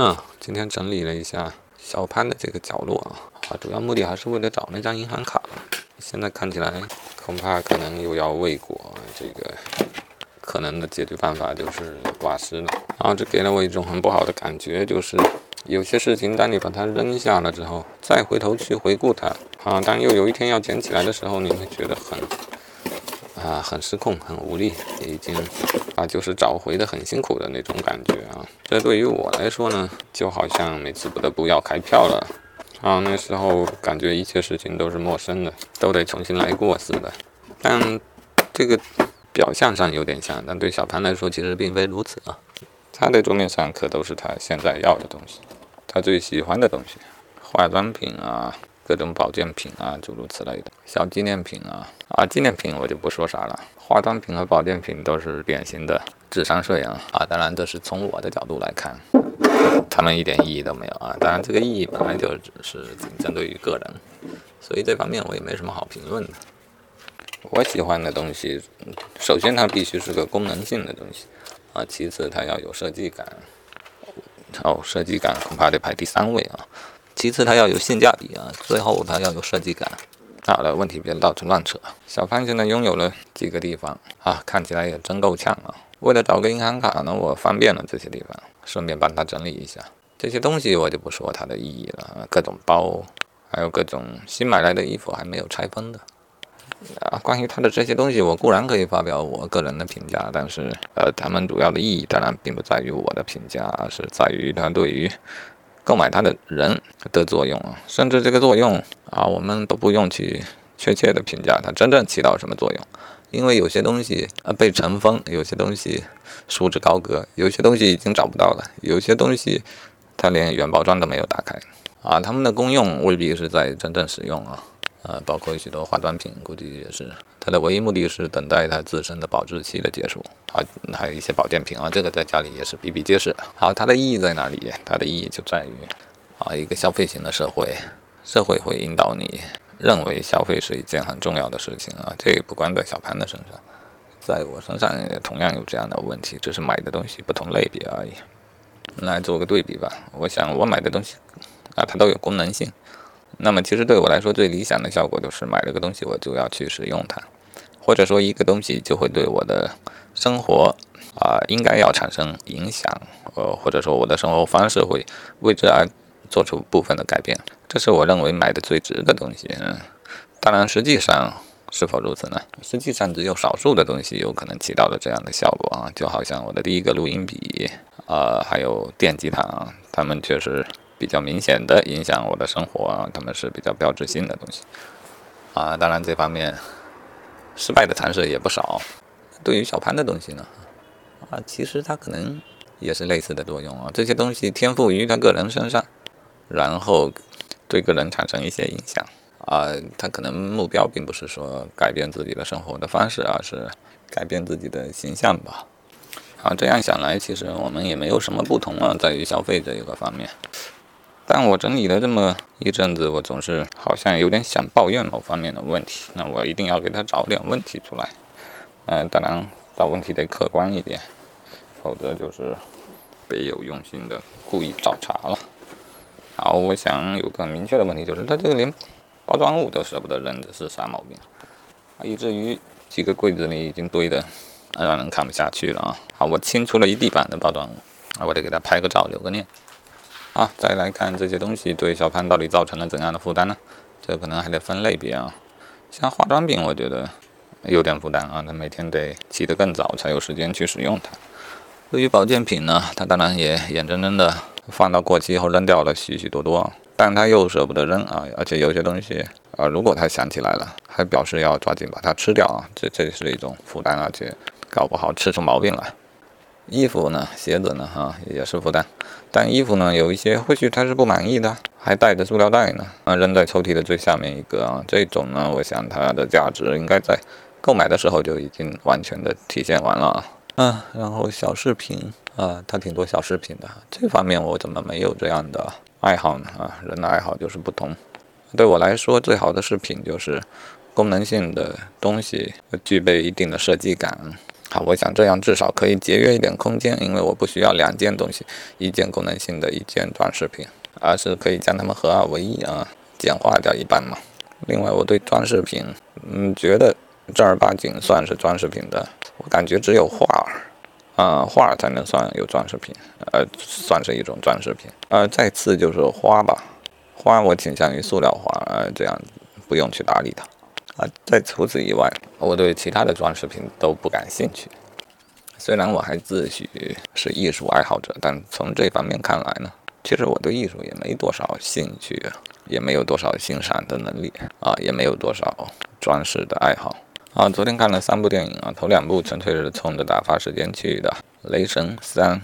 嗯，今天整理了一下小潘的这个角落啊，啊，主要目的还是为了找那张银行卡。现在看起来，恐怕可能又要未果，这个可能的解决办法就是挂失了。然后这给了我一种很不好的感觉，就是有些事情当你把它扔下了之后，再回头去回顾它，啊，当又有一天要捡起来的时候，你会觉得很。啊，很失控，很无力，已经啊，就是找回的很辛苦的那种感觉啊。这对于我来说呢，就好像每次不得不要开票了啊，那时候感觉一切事情都是陌生的，都得重新来过似的。但这个表象上有点像，但对小潘来说其实并非如此啊。他的桌面上可都是他现在要的东西，他最喜欢的东西，化妆品啊。各种保健品啊，诸如此类的小纪念品啊啊，纪念品我就不说啥了。化妆品和保健品都是典型的智商税啊啊！当然，这是从我的角度来看，他们一点意义都没有啊。当然，这个意义本来就只是仅针对于个人，所以这方面我也没什么好评论的。我喜欢的东西，首先它必须是个功能性的东西啊，其次它要有设计感。哦，设计感恐怕得排第三位啊。其次，它要有性价比啊，最后它要有设计感。好了，问题别到处乱扯。小潘现在拥有了几个地方啊，看起来也真够呛啊。为了找个银行卡呢，我翻遍了这些地方，顺便帮他整理一下这些东西，我就不说它的意义了。各种包，还有各种新买来的衣服还没有拆封的啊。关于他的这些东西，我固然可以发表我个人的评价，但是呃，他们主要的意义当然并不在于我的评价，而是在于它对于。购买它的人的作用啊，甚至这个作用啊，我们都不用去确切的评价它真正起到什么作用，因为有些东西啊被尘封，有些东西束之高阁，有些东西已经找不到了，有些东西它连原包装都没有打开。啊，它们的功用未必是在真正使用啊。呃，包括许多化妆品，估计也是它的唯一目的是等待它自身的保质期的结束啊。还有一些保健品啊，这个在家里也是比比皆是。好，它的意义在哪里？它的意义就在于啊，一个消费型的社会，社会会引导你认为消费是一件很重要的事情啊。这也不光在小潘的身上，在我身上也同样有这样的问题，只是买的东西不同类别而已。来做个对比吧，我想我买的东西啊，它都有功能性。那么，其实对我来说，最理想的效果就是买了个东西，我就要去使用它，或者说一个东西就会对我的生活啊，应该要产生影响，呃，或者说我的生活方式会为之而做出部分的改变，这是我认为买的最值的东西。嗯，当然，实际上是否如此呢？实际上，只有少数的东西有可能起到了这样的效果啊，就好像我的第一个录音笔，呃，还有电吉他，它们确实。比较明显的影响我的生活啊，他们是比较标志性的东西啊。当然，这方面失败的尝试也不少。对于小潘的东西呢，啊，其实他可能也是类似的作用啊。这些东西天赋于他个人身上，然后对个人产生一些影响啊。他可能目标并不是说改变自己的生活的方式，而是改变自己的形象吧。啊，这样想来，其实我们也没有什么不同啊，在于消费这一个方面。但我整理了这么一阵子，我总是好像有点想抱怨某方面的问题。那我一定要给他找点问题出来。嗯，当然找问题得客观一点，否则就是别有用心的故意找茬了。好，我想有个明确的问题，就是他这个连包装物都舍不得扔，这是啥毛病？以至于几个柜子里已经堆的让人看不下去了啊！好，我清出了一地板的包装物，啊我得给他拍个照留个念。啊，再来看这些东西对小潘到底造成了怎样的负担呢？这可能还得分类别啊。像化妆品，我觉得有点负担啊，他每天得起得更早才有时间去使用它。对于保健品呢，他当然也眼睁睁的放到过期后扔掉了许许多多，但他又舍不得扔啊，而且有些东西啊，如果他想起来了，还表示要抓紧把它吃掉啊，这这是一种负担，而且搞不好吃出毛病来。衣服呢，鞋子呢，哈，也是负担。但衣服呢，有一些或许他是不满意的，还带着塑料袋呢，啊，扔在抽屉的最下面一个啊。这种呢，我想它的价值应该在购买的时候就已经完全的体现完了。啊，啊，然后小饰品啊，它挺多小饰品的。这方面我怎么没有这样的爱好呢？啊，人的爱好就是不同。对我来说，最好的饰品就是功能性的东西，具备一定的设计感。好，我想这样至少可以节约一点空间，因为我不需要两件东西，一件功能性的一件装饰品，而是可以将它们合二为一啊，简化掉一半嘛。另外，我对装饰品，嗯，觉得正儿八经算是装饰品的，我感觉只有画儿，啊，画儿才能算有装饰品，呃，算是一种装饰品。呃，再次就是花吧，花我倾向于塑料花，呃，这样不用去打理它。啊，在除此以外，我对其他的装饰品都不感兴趣。虽然我还自诩是艺术爱好者，但从这方面看来呢，其实我对艺术也没多少兴趣，也没有多少欣赏的能力啊，也没有多少装饰的爱好啊。昨天看了三部电影啊，头两部纯粹是冲着打发时间去的，《雷神三》《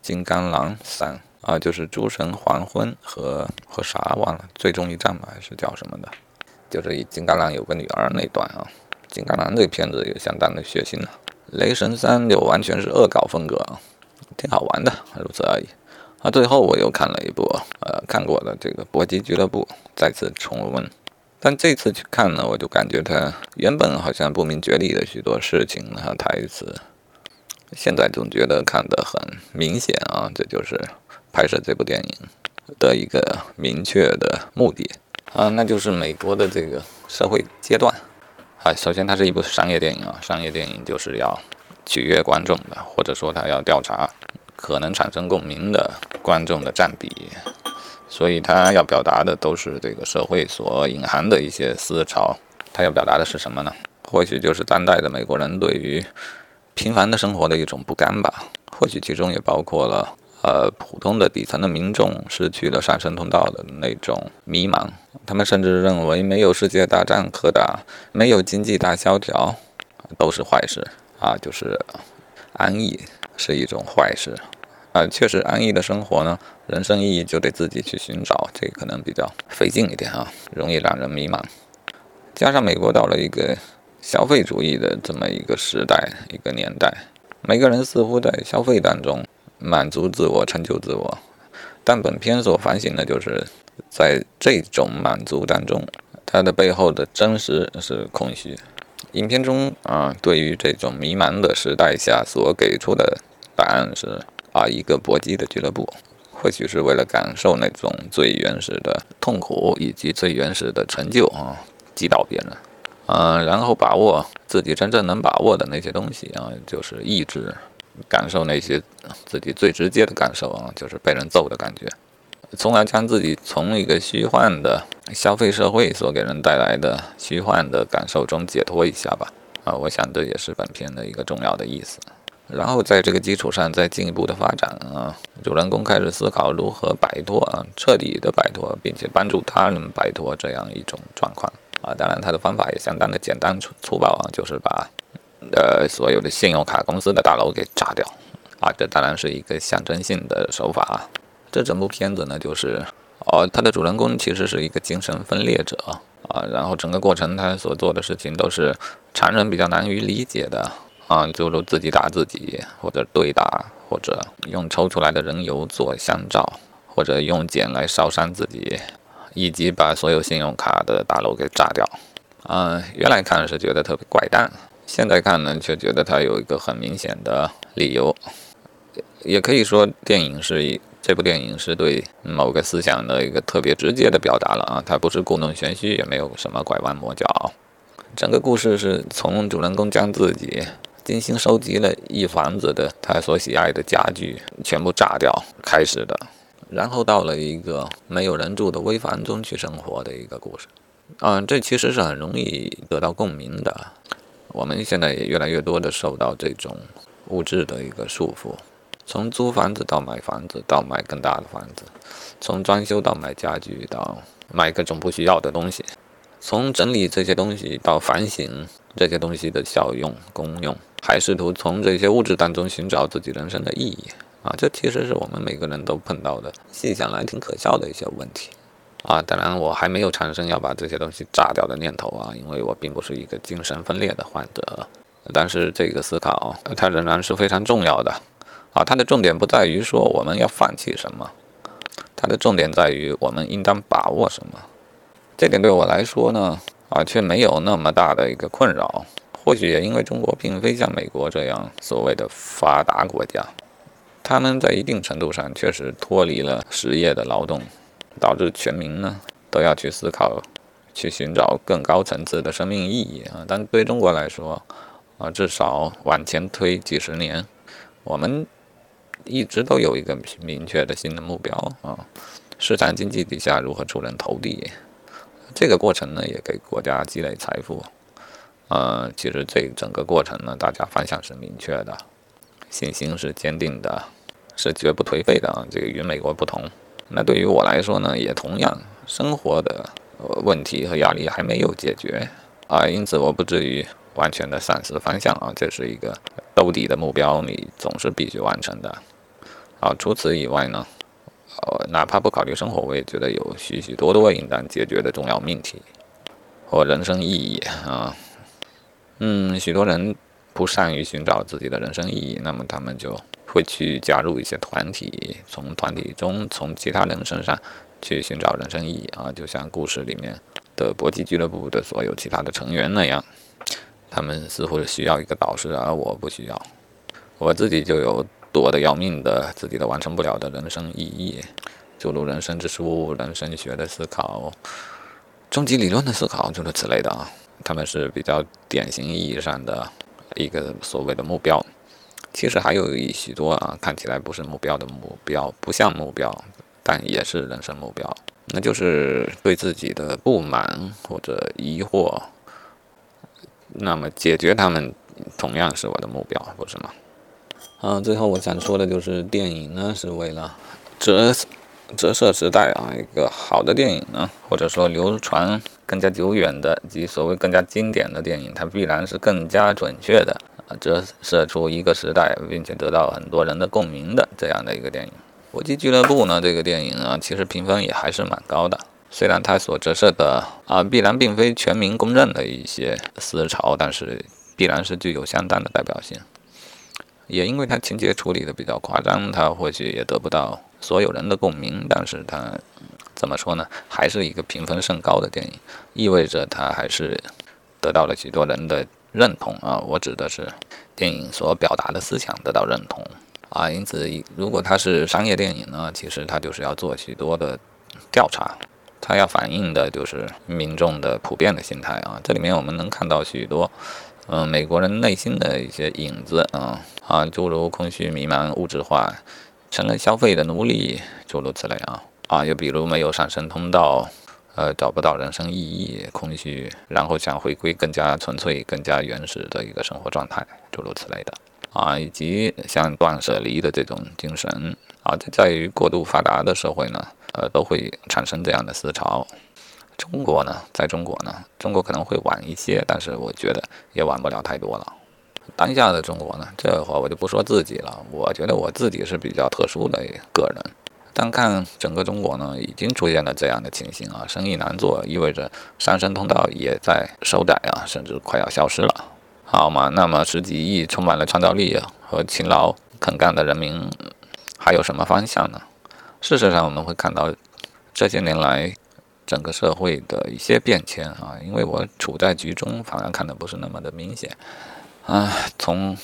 金刚狼三》啊，就是《诸神黄昏》和和啥忘了，《最终一战》吧，还是叫什么的？就是以金刚狼有个女儿那段啊，金刚狼这个片子也相当的血腥了。雷神三就完全是恶搞风格啊，挺好玩的，如此而已。啊，最后我又看了一部呃看过的这个《搏击俱乐部》，再次重温。但这次去看呢，我就感觉他原本好像不明觉厉的许多事情和台词，现在总觉得看得很明显啊，这就是拍摄这部电影的一个明确的目的。啊，那就是美国的这个社会阶段啊。首先，它是一部商业电影啊，商业电影就是要取悦观众的，或者说它要调查可能产生共鸣的观众的占比。所以，它要表达的都是这个社会所隐含的一些思潮。它要表达的是什么呢？或许就是当代的美国人对于平凡的生活的一种不甘吧。或许其中也包括了。呃，普通的底层的民众失去了上升通道的那种迷茫，他们甚至认为没有世界大战可打，没有经济大萧条，都是坏事啊！就是安逸是一种坏事啊！确实，安逸的生活呢，人生意义就得自己去寻找，这可能比较费劲一点啊，容易让人迷茫。加上美国到了一个消费主义的这么一个时代、一个年代，每个人似乎在消费当中。满足自我，成就自我，但本片所反省的就是，在这种满足当中，它的背后的真实是空虚。影片中啊，对于这种迷茫的时代下所给出的答案是啊，一个搏击的俱乐部，或许是为了感受那种最原始的痛苦以及最原始的成就啊，击倒别人，嗯，然后把握自己真正能把握的那些东西啊，就是意志。感受那些自己最直接的感受啊，就是被人揍的感觉，从而将自己从一个虚幻的消费社会所给人带来的虚幻的感受中解脱一下吧。啊，我想这也是本片的一个重要的意思。然后在这个基础上再进一步的发展啊，主人公开始思考如何摆脱啊，彻底的摆脱，并且帮助他人摆脱这样一种状况啊。当然，他的方法也相当的简单粗粗暴啊，就是把。呃，所有的信用卡公司的大楼给炸掉，啊，这当然是一个象征性的手法啊。这整部片子呢，就是哦，他的主人公其实是一个精神分裂者啊，然后整个过程他所做的事情都是常人比较难于理解的啊，就如自己打自己，或者对打，或者用抽出来的人油做香皂，或者用碱来烧伤自己，以及把所有信用卡的大楼给炸掉。嗯，原来看是觉得特别怪诞。现在看呢，却觉得它有一个很明显的理由，也可以说电影是这部电影是对某个思想的一个特别直接的表达了啊，它不是故弄玄虚，也没有什么拐弯抹角。整个故事是从主人公将自己精心收集了一房子的他所喜爱的家具全部炸掉开始的，然后到了一个没有人住的危房中去生活的一个故事。嗯，这其实是很容易得到共鸣的。我们现在也越来越多的受到这种物质的一个束缚，从租房子到买房子，到买更大的房子，从装修到买家具，到买各种不需要的东西，从整理这些东西到反省这些东西的效用功用，还试图从这些物质当中寻找自己人生的意义啊！这其实是我们每个人都碰到的，细想来挺可笑的一些问题。啊，当然我还没有产生要把这些东西炸掉的念头啊，因为我并不是一个精神分裂的患者。但是这个思考它仍然是非常重要的啊。它的重点不在于说我们要放弃什么，它的重点在于我们应当把握什么。这点对我来说呢，啊，却没有那么大的一个困扰，或许也因为中国并非像美国这样所谓的发达国家，他们在一定程度上确实脱离了实业的劳动，导致全民呢都要去思考，去寻找更高层次的生命意义啊。但对中国来说，啊，至少往前推几十年，我们一直都有一个明确的新的目标啊。市场经济底下如何出人头地？这个过程呢，也给国家积累财富。呃，其实这整个过程呢，大家方向是明确的，信心是坚定的，是绝不颓废的啊。这个与美国不同。那对于我来说呢，也同样，生活的问题和压力还没有解决啊，因此我不至于完全的丧失方向啊。这是一个兜底的目标，你总是必须完成的。啊，除此以外呢？呃，哪怕不考虑生活，我也觉得有许许多多应当解决的重要命题和人生意义啊。嗯，许多人不善于寻找自己的人生意义，那么他们就会去加入一些团体，从团体中从其他人身上去寻找人生意义啊。就像故事里面的搏击俱乐部的所有其他的成员那样，他们似乎是需要一个导师，而我不需要，我自己就有。多的要命的，自己都完成不了的人生意义，诸如人生之书、人生学的思考、终极理论的思考，诸如此类的啊，他们是比较典型意义上的一个所谓的目标。其实还有一许多啊，看起来不是目标的目标，不像目标，但也是人生目标，那就是对自己的不满或者疑惑，那么解决他们同样是我的目标，不是吗？嗯，最后我想说的就是电影呢，是为了折折射时代啊。一个好的电影呢，或者说流传更加久远的及所谓更加经典的电影，它必然是更加准确的，折射出一个时代，并且得到很多人的共鸣的这样的一个电影。《搏击俱乐部》呢，这个电影呢，其实评分也还是蛮高的。虽然它所折射的啊，必然并非全民公认的一些思潮，但是必然是具有相当的代表性。也因为它情节处理的比较夸张，它或许也得不到所有人的共鸣，但是它怎么说呢？还是一个评分甚高的电影，意味着它还是得到了许多人的认同啊。我指的是电影所表达的思想得到认同啊。因此，如果它是商业电影呢，其实它就是要做许多的调查，它要反映的就是民众的普遍的心态啊。这里面我们能看到许多。嗯，美国人内心的一些影子啊啊，诸如空虚迷茫、物质化，成了消费的奴隶，诸如此类啊啊，又比如没有上升通道，呃，找不到人生意义，空虚，然后想回归更加纯粹、更加原始的一个生活状态，诸如此类的啊，以及像断舍离的这种精神啊，在于过度发达的社会呢，呃，都会产生这样的思潮。中国呢，在中国呢，中国可能会晚一些，但是我觉得也晚不了太多了。当下的中国呢，这会儿我就不说自己了，我觉得我自己是比较特殊的个人。单看整个中国呢，已经出现了这样的情形啊，生意难做，意味着上升通道也在收窄啊，甚至快要消失了，好嘛？那么十几亿充满了创造力和勤劳肯干的人民，还有什么方向呢？事实上，我们会看到这些年来。整个社会的一些变迁啊，因为我处在局中，反而看的不是那么的明显啊。从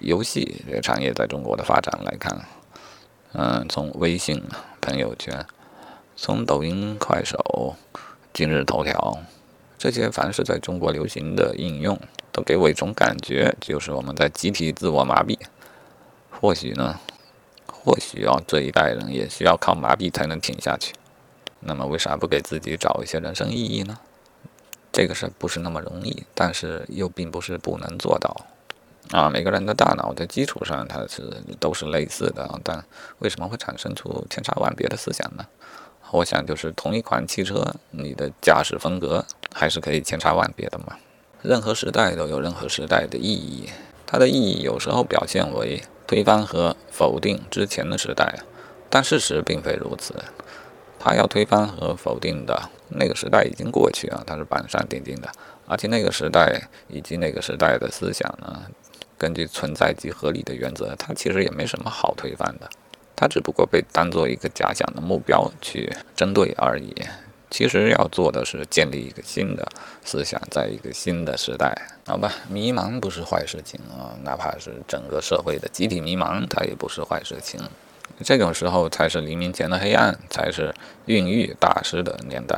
游戏这个产业在中国的发展来看，嗯，从微信朋友圈，从抖音、快手、今日头条这些凡是在中国流行的应用，都给我一种感觉，就是我们在集体自我麻痹。或许呢，或许啊，这一代人也需要靠麻痹才能挺下去。那么为啥不给自己找一些人生意义呢？这个是不是那么容易？但是又并不是不能做到啊！每个人的大脑在基础上它是都是类似的，但为什么会产生出千差万别的思想呢？我想就是同一款汽车，你的驾驶风格还是可以千差万别的嘛。任何时代都有任何时代的意义，它的意义有时候表现为推翻和否定之前的时代，但事实并非如此。他要推翻和否定的那个时代已经过去啊，它是板上钉钉的，而且那个时代以及那个时代的思想呢，根据存在即合理的原则，它其实也没什么好推翻的，它只不过被当做一个假想的目标去针对而已。其实要做的是建立一个新的思想，在一个新的时代，好吧？迷茫不是坏事情啊，哪怕是整个社会的集体迷茫，它也不是坏事情。这种时候才是黎明前的黑暗，才是孕育大师的年代。